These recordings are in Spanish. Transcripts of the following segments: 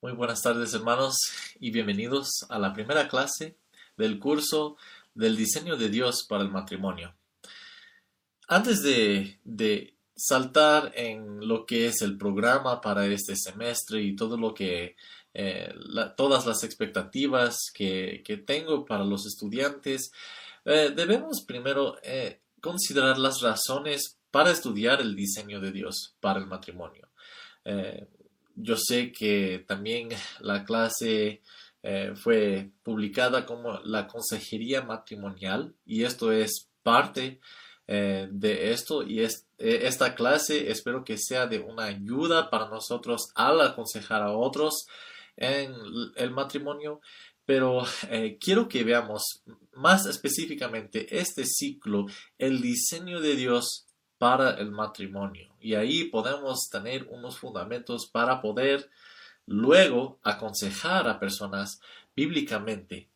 Muy buenas tardes hermanos y bienvenidos a la primera clase del curso del diseño de Dios para el matrimonio. Antes de, saltar en lo que es el programa para este semestre y todo lo que eh, todas las expectativas que, tengo para los estudiantes, eh, debemos primero eh, considerar las razones para estudiar el diseño de Dios para el matrimonio. Yo sé que también la clase fue publicada como la consejería matrimonial y esto es parte eh, de esto y eh, esta clase espero que sea de una ayuda para nosotros al aconsejar a otros en el matrimonio. Pero eh, quiero que veamos más específicamente este ciclo, el diseño de Dios para el matrimonio. Y ahí podemos tener unos fundamentos para poder luego aconsejar a personas bíblicamente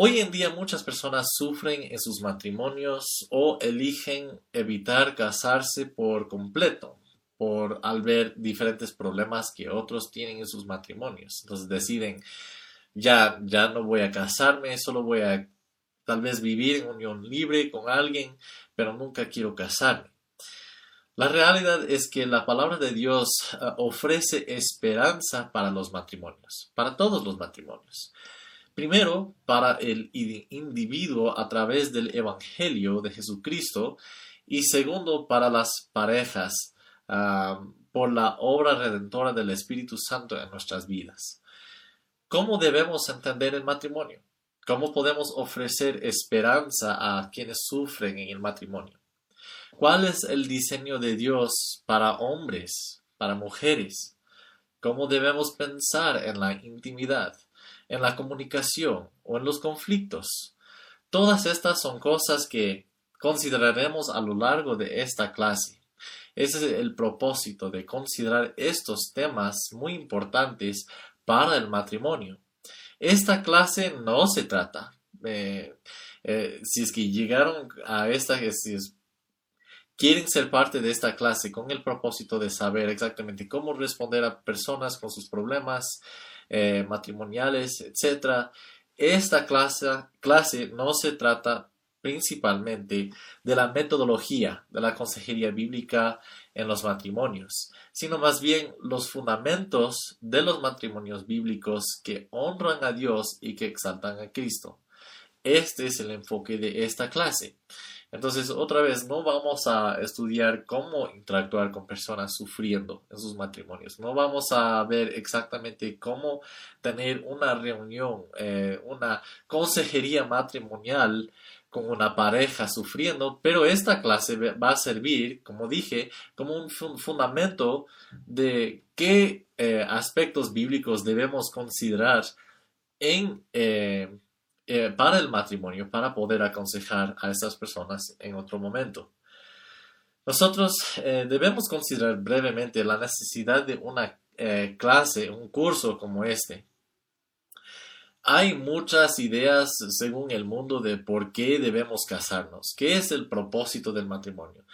Hoy en día muchas personas sufren en sus matrimonios o eligen evitar casarse por completo por al ver diferentes problemas que otros tienen en sus matrimonios. Entonces deciden ya ya no voy a casarme, solo voy a tal vez vivir en unión libre con alguien, pero nunca quiero casarme. La realidad es que la palabra de Dios eh, ofrece esperanza para los matrimonios, para todos los matrimonios. Primero, para el individuo a través del Evangelio de Jesucristo y segundo, para las parejas ah, por la obra redentora del Espíritu Santo en nuestras vidas. ¿Cómo debemos entender el matrimonio? ¿Cómo podemos ofrecer esperanza a quienes sufren en el matrimonio? ¿Cuál es el diseño de Dios para hombres, para mujeres? ¿Cómo debemos pensar en la intimidad? en la comunicación o en los conflictos. Todas estas son cosas que consideraremos a lo largo de esta clase. Ese es el propósito de considerar estos temas muy importantes para el matrimonio. Esta clase no se trata, eh, eh, si es que llegaron a esta, si quieren ser parte de esta clase con el propósito de saber exactamente cómo responder a personas con sus problemas, eh, matrimoniales, etc. Esta clase, clase no se trata principalmente de la metodología de la consejería bíblica en los matrimonios, sino más bien los fundamentos de los matrimonios bíblicos que honran a Dios y que exaltan a Cristo. Este es el enfoque de esta clase. Entonces, otra vez, no vamos a estudiar cómo interactuar con personas sufriendo en sus matrimonios. No vamos a ver exactamente cómo tener una reunión, eh, una consejería matrimonial con una pareja sufriendo, pero esta clase va a servir, como dije, como un fundamento de qué eh, aspectos bíblicos debemos considerar en eh, eh, para el matrimonio para poder aconsejar a estas personas en otro momento. Nosotros debemos considerar brevemente la necesidad de una clase, un curso como este. Hay muchas ideas según el mundo de por qué debemos casarnos, qué es el propósito del matrimonio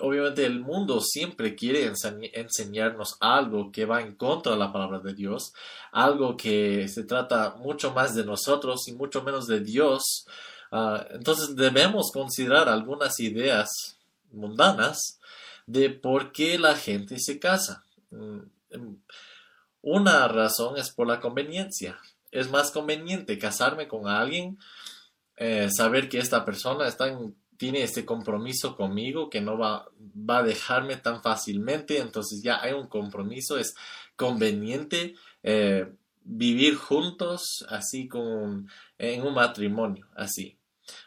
obviamente el mundo siempre quiere enseñarnos algo que va en contra de la palabra de Dios, algo que se trata mucho más de nosotros y mucho menos de Dios. Ah, entonces debemos considerar algunas ideas mundanas de por qué la gente se casa. Mm, una razón es por la conveniencia. Es más conveniente casarme con alguien, eh, saber que esta persona está en tiene este compromiso conmigo que no va, va a dejarme tan fácilmente, entonces ya hay un compromiso, es conveniente eh, vivir juntos así como en un matrimonio, así.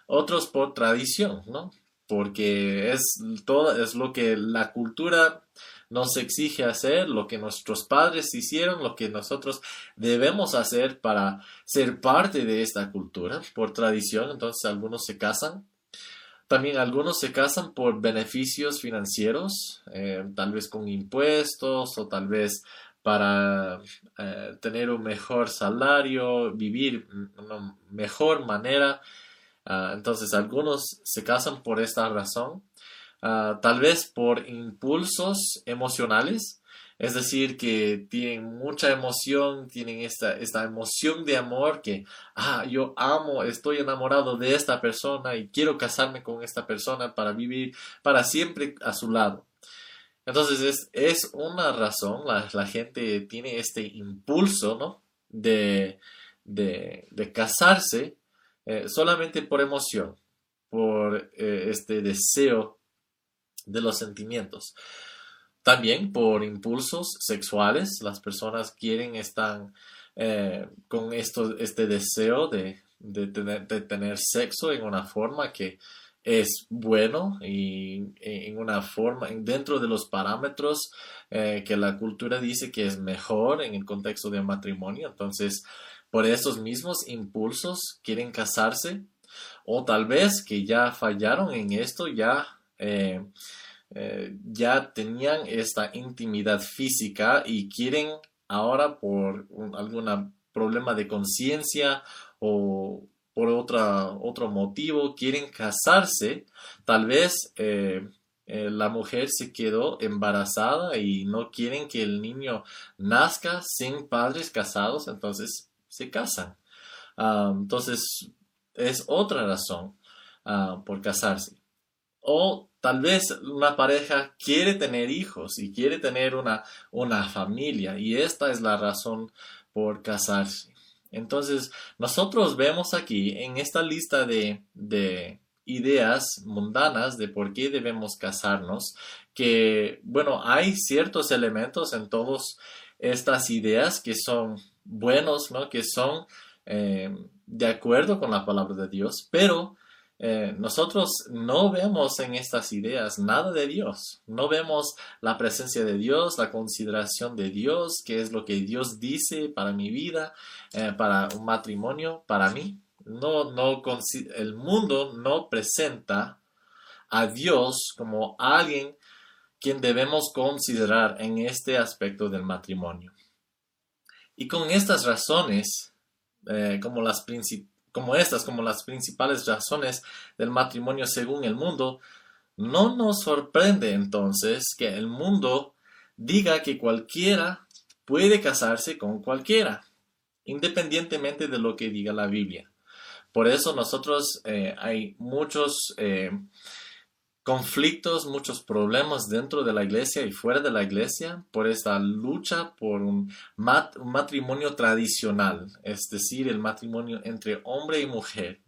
Otros por tradición, ¿no? Porque es todo, es lo que la cultura nos exige hacer, lo que nuestros padres hicieron, lo que nosotros debemos hacer para ser parte de esta cultura, por tradición, entonces algunos se casan también algunos se casan por beneficios financieros, eh, tal vez con impuestos o tal vez para eh, tener un mejor salario, vivir una mejor manera. Ah, entonces algunos se casan por esta razón, ah, tal vez por impulsos emocionales. Es decir, que tienen mucha emoción, tienen esta, esta emoción de amor que, ah, yo amo, estoy enamorado de esta persona y quiero casarme con esta persona para vivir para siempre a su lado. Entonces es, es una razón, la, gente tiene este impulso, ¿no? De, de, casarse eh, solamente por emoción, por eh, este deseo de los sentimientos. También por impulsos sexuales, las personas quieren, están eh, con esto, este deseo de, tener, de, tener, sexo en una forma que es bueno y en una forma, dentro de los parámetros eh, que la cultura dice que es mejor en el contexto de matrimonio. Entonces, por esos mismos impulsos quieren casarse o tal vez que ya fallaron en esto, ya eh, eh, ya tenían esta intimidad física y quieren ahora por algún problema de conciencia o por otra, otro motivo quieren casarse, tal vez eh, la mujer se quedó embarazada y no quieren que el niño nazca sin padres casados, entonces se casan. Ah, entonces es otra razón ah, por casarse. O Tal vez una pareja quiere tener hijos y quiere tener una, una familia y esta es la razón por casarse. Entonces, nosotros vemos aquí en esta lista de, de ideas mundanas de por qué debemos casarnos, que, bueno, hay ciertos elementos en todas estas ideas que son buenos, ¿no? Que son eh, de acuerdo con la palabra de Dios, pero eh, nosotros no vemos en estas ideas nada de Dios, no vemos la presencia de Dios, la consideración de Dios, qué es lo que Dios dice para mi vida, eh, para un matrimonio, para mí. No, no, el mundo no presenta a Dios como alguien quien debemos considerar en este aspecto del matrimonio. Y con estas razones, eh, como las principales, como estas, como las principales razones del matrimonio según el mundo, no nos sorprende entonces que el mundo diga que cualquiera puede casarse con cualquiera, independientemente de lo que diga la Biblia. Por eso nosotros eh, hay muchos eh, conflictos, muchos problemas dentro de la iglesia y fuera de la iglesia por esta lucha por un, matrimonio tradicional, es decir, el matrimonio entre hombre y mujer.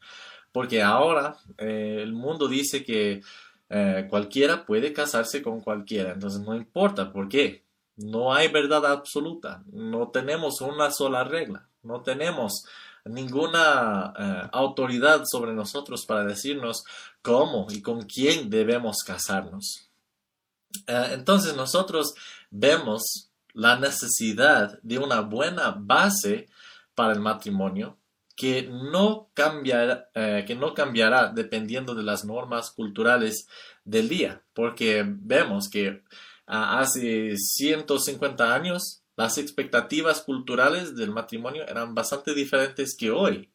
Porque ahora eh, el mundo dice que eh, cualquiera puede casarse con cualquiera, entonces no importa, ¿por qué? No hay verdad absoluta, no tenemos una sola regla, no tenemos ninguna eh, autoridad sobre nosotros para decirnos cómo y con quién debemos casarnos. Eh, entonces nosotros vemos la necesidad de una buena base para el matrimonio que no, cambiará, eh, que no cambiará dependiendo de las normas culturales del día, porque vemos que ah, hace 150 años las expectativas culturales del matrimonio eran bastante diferentes que hoy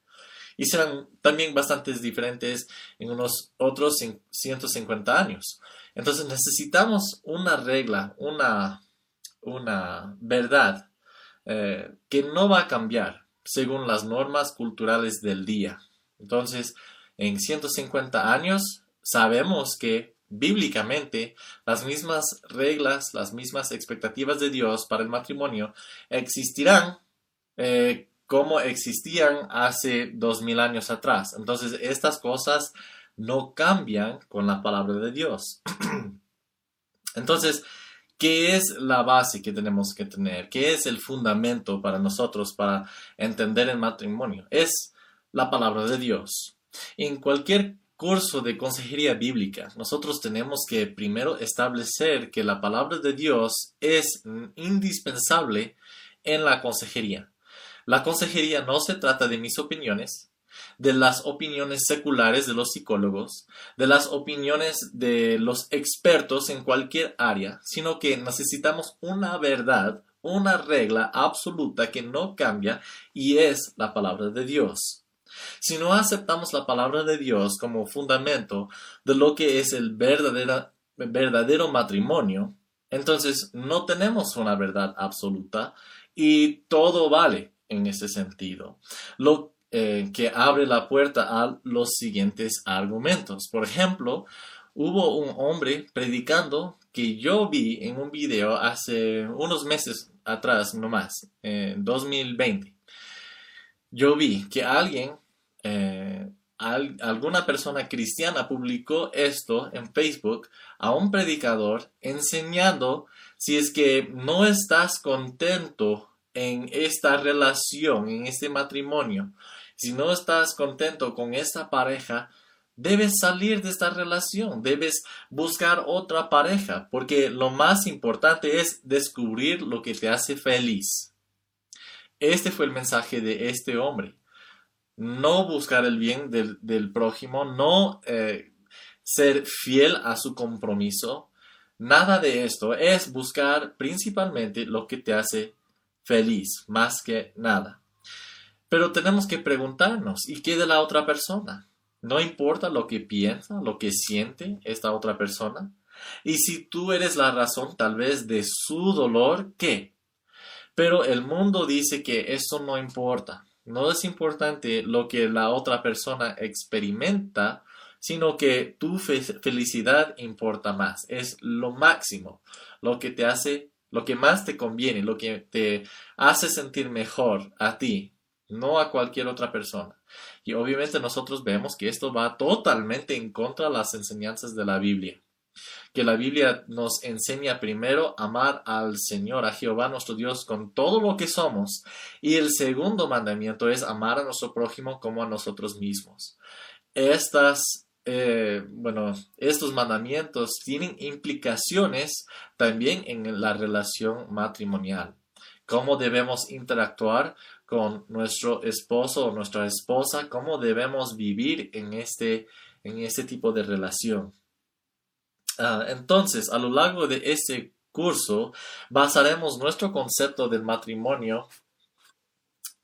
y serán también bastante diferentes en unos otros 150 años. Entonces necesitamos una regla, una, una verdad eh, que no va a cambiar según las normas culturales del día. Entonces, en 150 años sabemos que bíblicamente las mismas reglas, las mismas expectativas de Dios para el matrimonio existirán eh, como existían hace dos mil años atrás. Entonces, estas cosas no cambian con la palabra de Dios. Entonces, ¿qué es la base que tenemos que tener? ¿Qué es el fundamento para nosotros para entender el matrimonio? Es la palabra de Dios. En cualquier curso de consejería bíblica, nosotros tenemos que primero establecer que la palabra de Dios es indispensable en la consejería. La consejería no se trata de mis opiniones, de las opiniones seculares de los psicólogos, de las opiniones de los expertos en cualquier área, sino que necesitamos una verdad, una regla absoluta que no cambia y es la palabra de Dios. Si no aceptamos la palabra de Dios como fundamento de lo que es el verdadero, verdadero matrimonio, Entonces, no tenemos una verdad absoluta y todo vale en ese sentido. Lo eh, que abre la puerta a los siguientes argumentos. Por ejemplo, hubo un hombre predicando que yo vi en un video hace unos meses atrás, nomás, en 2020. Yo vi que alguien, eh, alguna persona cristiana publicó esto en Facebook a un predicador enseñando si es que no estás contento en esta relación, en este matrimonio, si no estás contento con esta pareja, debes salir de esta relación, debes buscar otra pareja, porque lo más importante es descubrir lo que te hace feliz. Este fue el mensaje de este hombre. No buscar el bien del, prójimo, no eh, ser fiel a su compromiso. Nada de esto es buscar principalmente lo que te hace feliz, más que nada. Pero tenemos que preguntarnos, ¿y qué de la otra persona? No importa lo que piensa, lo que siente esta otra persona. Y si tú eres la razón tal vez de su dolor, ¿qué? Pero el mundo dice que eso no importa. No es importante lo que la otra persona experimenta, sino que tu felicidad importa más. Es lo máximo, lo que te hace, lo que más te conviene, lo que te hace sentir mejor a ti, no a cualquier otra persona. Y obviamente nosotros vemos que esto va totalmente en contra de las enseñanzas de la Biblia. Que la Biblia nos enseña primero amar al Señor, a Jehová nuestro Dios con todo lo que somos. Y el segundo mandamiento es amar a nuestro prójimo como a nosotros mismos. Estas, eh, bueno, estos mandamientos tienen implicaciones también en la relación matrimonial. Cómo debemos interactuar con nuestro esposo o nuestra esposa, cómo debemos vivir en este, en este tipo de relación. Ah, entonces, a lo largo de este curso, basaremos nuestro concepto del matrimonio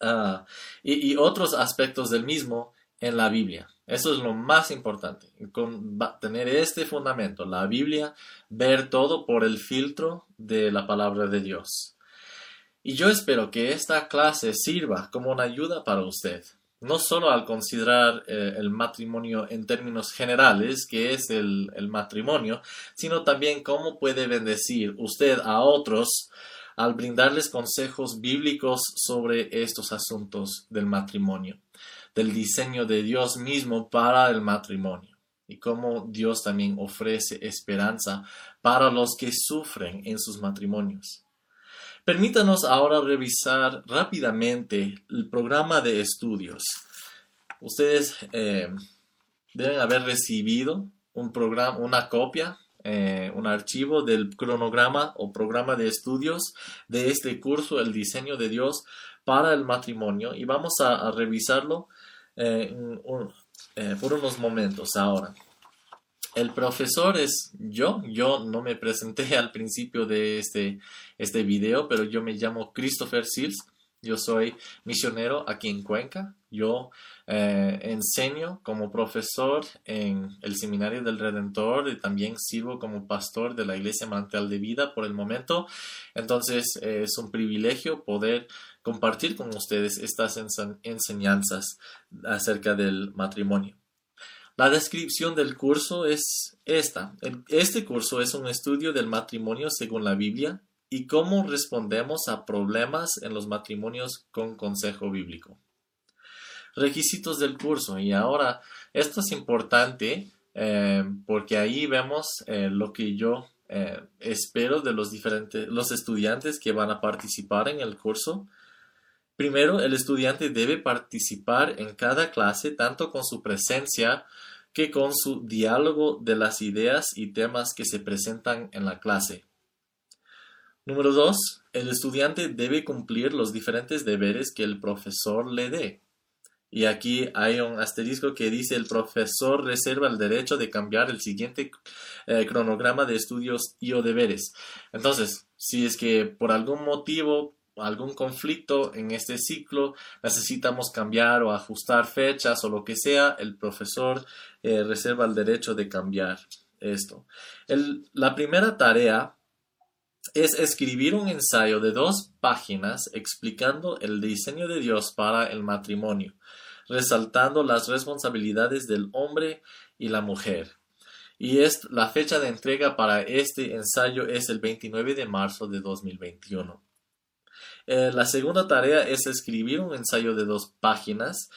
ah, y, otros aspectos del mismo en la Biblia. Eso es lo más importante, con, tener este fundamento, la Biblia, ver todo por el filtro de la palabra de Dios. Y yo espero que esta clase sirva como una ayuda para usted, no solo al considerar eh, el matrimonio en términos generales, que es el, el matrimonio, sino también cómo puede bendecir usted a otros al brindarles consejos bíblicos sobre estos asuntos del matrimonio, del diseño de Dios mismo para el matrimonio y cómo Dios también ofrece esperanza para los que sufren en sus matrimonios. Permítanos ahora revisar rápidamente el programa de estudios. Ustedes eh, deben haber recibido un programa, una copia, eh, un archivo del cronograma o programa de estudios de este curso, el diseño de Dios para el matrimonio, y vamos a, revisarlo eh, por unos momentos ahora. El profesor es yo. Yo no me presenté al principio de este, este video, pero yo me llamo Christopher Seals. Yo soy misionero aquí en Cuenca. Yo eh, enseño como profesor en el Seminario del Redentor y también sirvo como pastor de la Iglesia Mantel de Vida por el momento. Entonces eh, es un privilegio poder compartir con ustedes estas enseñanzas acerca del matrimonio. La descripción del curso es esta. Este curso es un estudio del matrimonio según la Biblia y cómo respondemos a problemas en los matrimonios con consejo bíblico. Requisitos del curso. Y ahora, esto es importante eh, porque ahí vemos eh, lo que yo eh, espero de los diferentes, los estudiantes que van a participar en el curso. Primero, el estudiante debe participar en cada clase tanto con su presencia que con su diálogo de las ideas y temas que se presentan en la clase. Número 2. El estudiante debe cumplir los diferentes deberes que el profesor le dé. Y aquí hay un asterisco que dice el profesor reserva el derecho de cambiar el siguiente eh, cronograma de estudios y o deberes. Entonces, si es que por algún motivo algún conflicto en este ciclo, necesitamos cambiar o ajustar fechas o lo que sea, el profesor eh, reserva el derecho de cambiar esto. la primera tarea es escribir un ensayo de dos páginas explicando el diseño de Dios para el matrimonio, resaltando las responsabilidades del hombre y la mujer. Y la fecha de entrega para este ensayo es el 29 de marzo de 2021. Eh, la segunda tarea es escribir un ensayo de dos páginas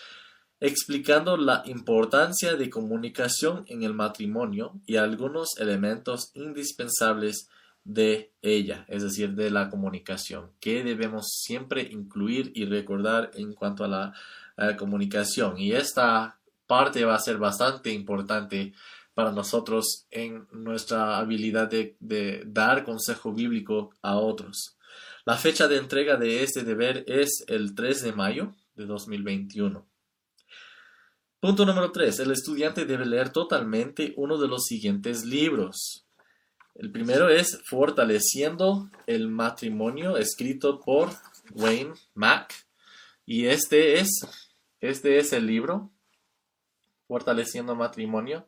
explicando la importancia de comunicación en el matrimonio y algunos elementos indispensables de ella, es decir, de la comunicación, que debemos siempre incluir y recordar en cuanto a la, comunicación. Y esta parte va a ser bastante importante para nosotros en nuestra habilidad de, de dar consejo bíblico a otros. La fecha de entrega de este deber es el 3 de mayo de 2021. Punto número 3. El estudiante debe leer totalmente uno de los siguientes libros. El primero es Fortaleciendo el matrimonio, escrito por Wayne Mack. Y este es, este es el libro, Fortaleciendo matrimonio,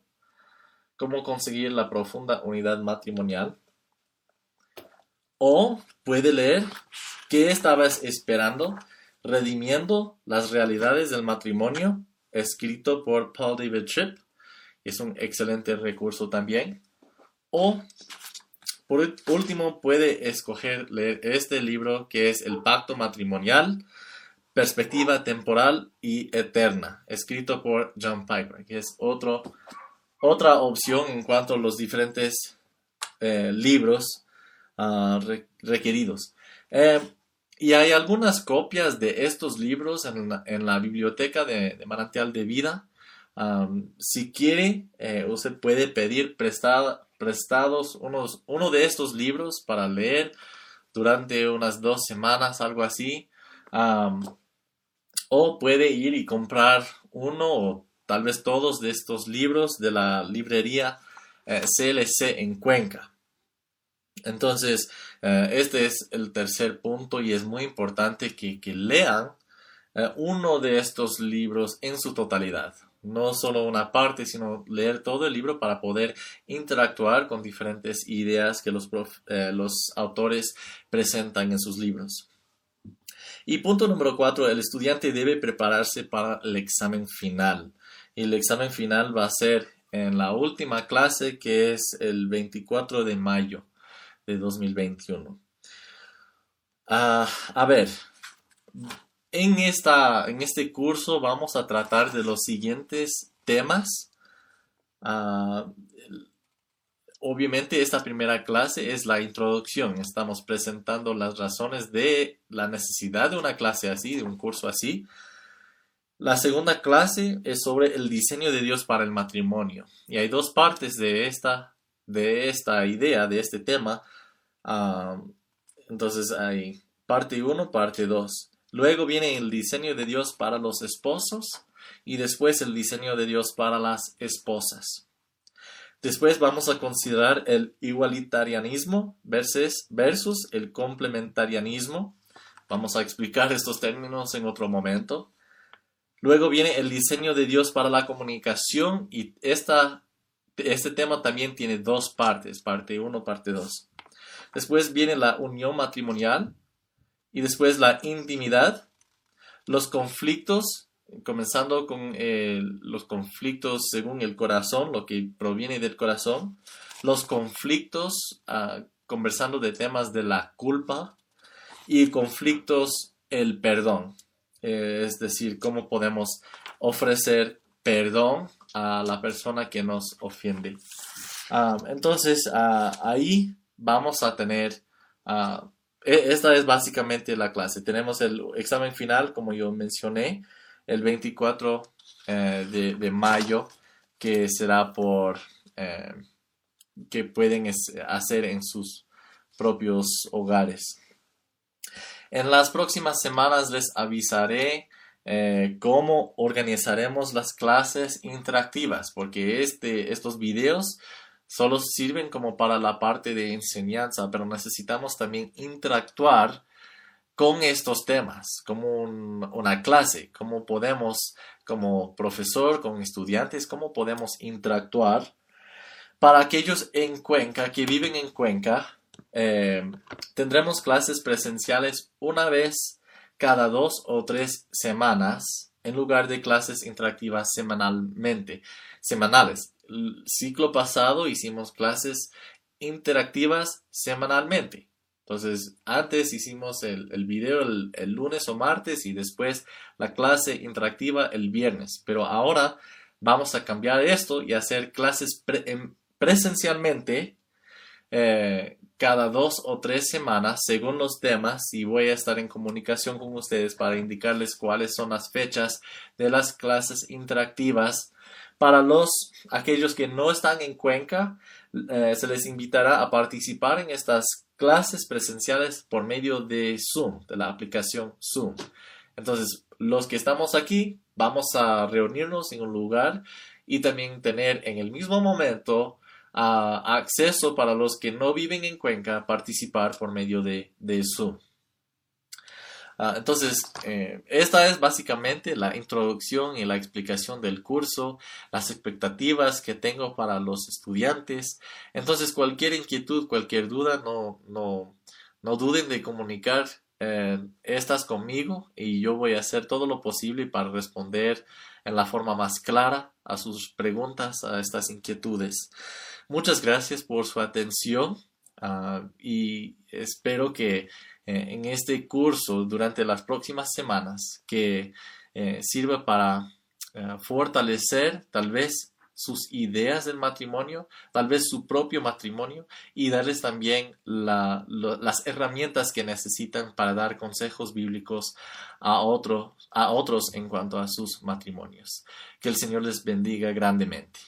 cómo conseguir la profunda unidad matrimonial. O puede leer ¿Qué estabas esperando? Redimiendo las realidades del matrimonio escrito por Paul David Tripp. Es un excelente recurso también. O, por último, puede escoger leer este libro que es El Pacto Matrimonial, Perspectiva Temporal y Eterna, escrito por John Piper, que es otro, otra opción en cuanto a los diferentes eh, libros ah, requeridos. Eh, y hay algunas copias de estos libros en la, biblioteca de, Manantial de Vida. si quiere, eh, usted puede pedir prestados unos, uno de estos libros para leer durante unas dos semanas, algo así. o puede ir y comprar uno o tal vez todos de estos libros de la librería CLC eh, en Cuenca. Entonces, eh, este es el tercer punto y es muy importante que, lean eh, uno de estos libros en su totalidad. No solo una parte, sino leer todo el libro para poder interactuar con diferentes ideas que los, eh, los autores presentan en sus libros. Y punto número cuatro, el estudiante debe prepararse para el examen final. Y el examen final va a ser en la última clase que es el 24 de mayo de 2021. Ah, a ver, en, esta, en este curso vamos a tratar de los siguientes temas. Ah, obviamente esta primera clase es la introducción. Estamos presentando las razones de la necesidad de una clase así, de un curso así. La segunda clase es sobre el diseño de Dios para el matrimonio. Y hay dos partes de esta, de esta idea, de este tema. Ah, entonces hay parte 1, parte 2. Luego viene el diseño de Dios para los esposos y después el diseño de Dios para las esposas. Después vamos a considerar el igualitarianismo versus, versus el complementarianismo. Vamos a explicar estos términos en otro momento. Luego viene el diseño de Dios para la comunicación y esta, este tema también tiene dos partes, parte 1, parte 2. Después viene la unión matrimonial y después la intimidad, los conflictos, comenzando con eh, los conflictos según el corazón, lo que proviene del corazón, los conflictos ah, conversando de temas de la culpa. Y conflictos el perdón, eh, es decir, cómo podemos ofrecer perdón a la persona que nos ofende. Ah, entonces, ah, ahí vamos a tener, ah, e, esta es básicamente la clase. Tenemos el examen final, como yo mencioné, el 24 eh, de, mayo, que será por, eh, que pueden hacer en sus propios hogares. En las próximas semanas les avisaré eh, cómo organizaremos las clases interactivas, porque este, estos videos solo sirven como para la parte de enseñanza, pero necesitamos también interactuar con estos temas, como una clase, cómo podemos, como profesor, con estudiantes, cómo podemos interactuar para aquellos en Cuenca, que viven en Cuenca, eh, tendremos clases presenciales una vez cada dos o tres semanas en lugar de clases interactivas semanalmente, semanales. Ciclo pasado hicimos clases interactivas semanalmente. Entonces, antes hicimos el, video el, lunes o martes y después la clase interactiva el viernes. Pero ahora vamos a cambiar esto y hacer clases presencialmente eh, cada dos o tres semanas según los temas y voy a estar en comunicación con ustedes para indicarles cuáles son las fechas de las clases interactivas. Para los aquellos que no están en Cuenca, eh, se les invitará a participar en estas clases presenciales por medio de Zoom, de la aplicación Zoom. Entonces, los que estamos aquí, vamos a reunirnos en un lugar y también tener en el mismo momento acceso para los que no viven en Cuenca participar por medio de Zoom. Ah, entonces, eh, esta es básicamente la introducción y la explicación del curso, las expectativas que tengo para los estudiantes. Entonces, cualquier inquietud, cualquier duda, no, no, no duden de comunicar eh, estas conmigo y yo voy a hacer todo lo posible para responder en la forma más clara a sus preguntas, a estas inquietudes. Muchas gracias por su atención ah, y espero que eh, en este curso durante las próximas semanas que eh, sirva para eh, fortalecer tal vez sus ideas del matrimonio, tal vez su propio matrimonio y darles también las herramientas que necesitan para dar consejos bíblicos a, a otros en cuanto a sus matrimonios. Que el Señor les bendiga grandemente.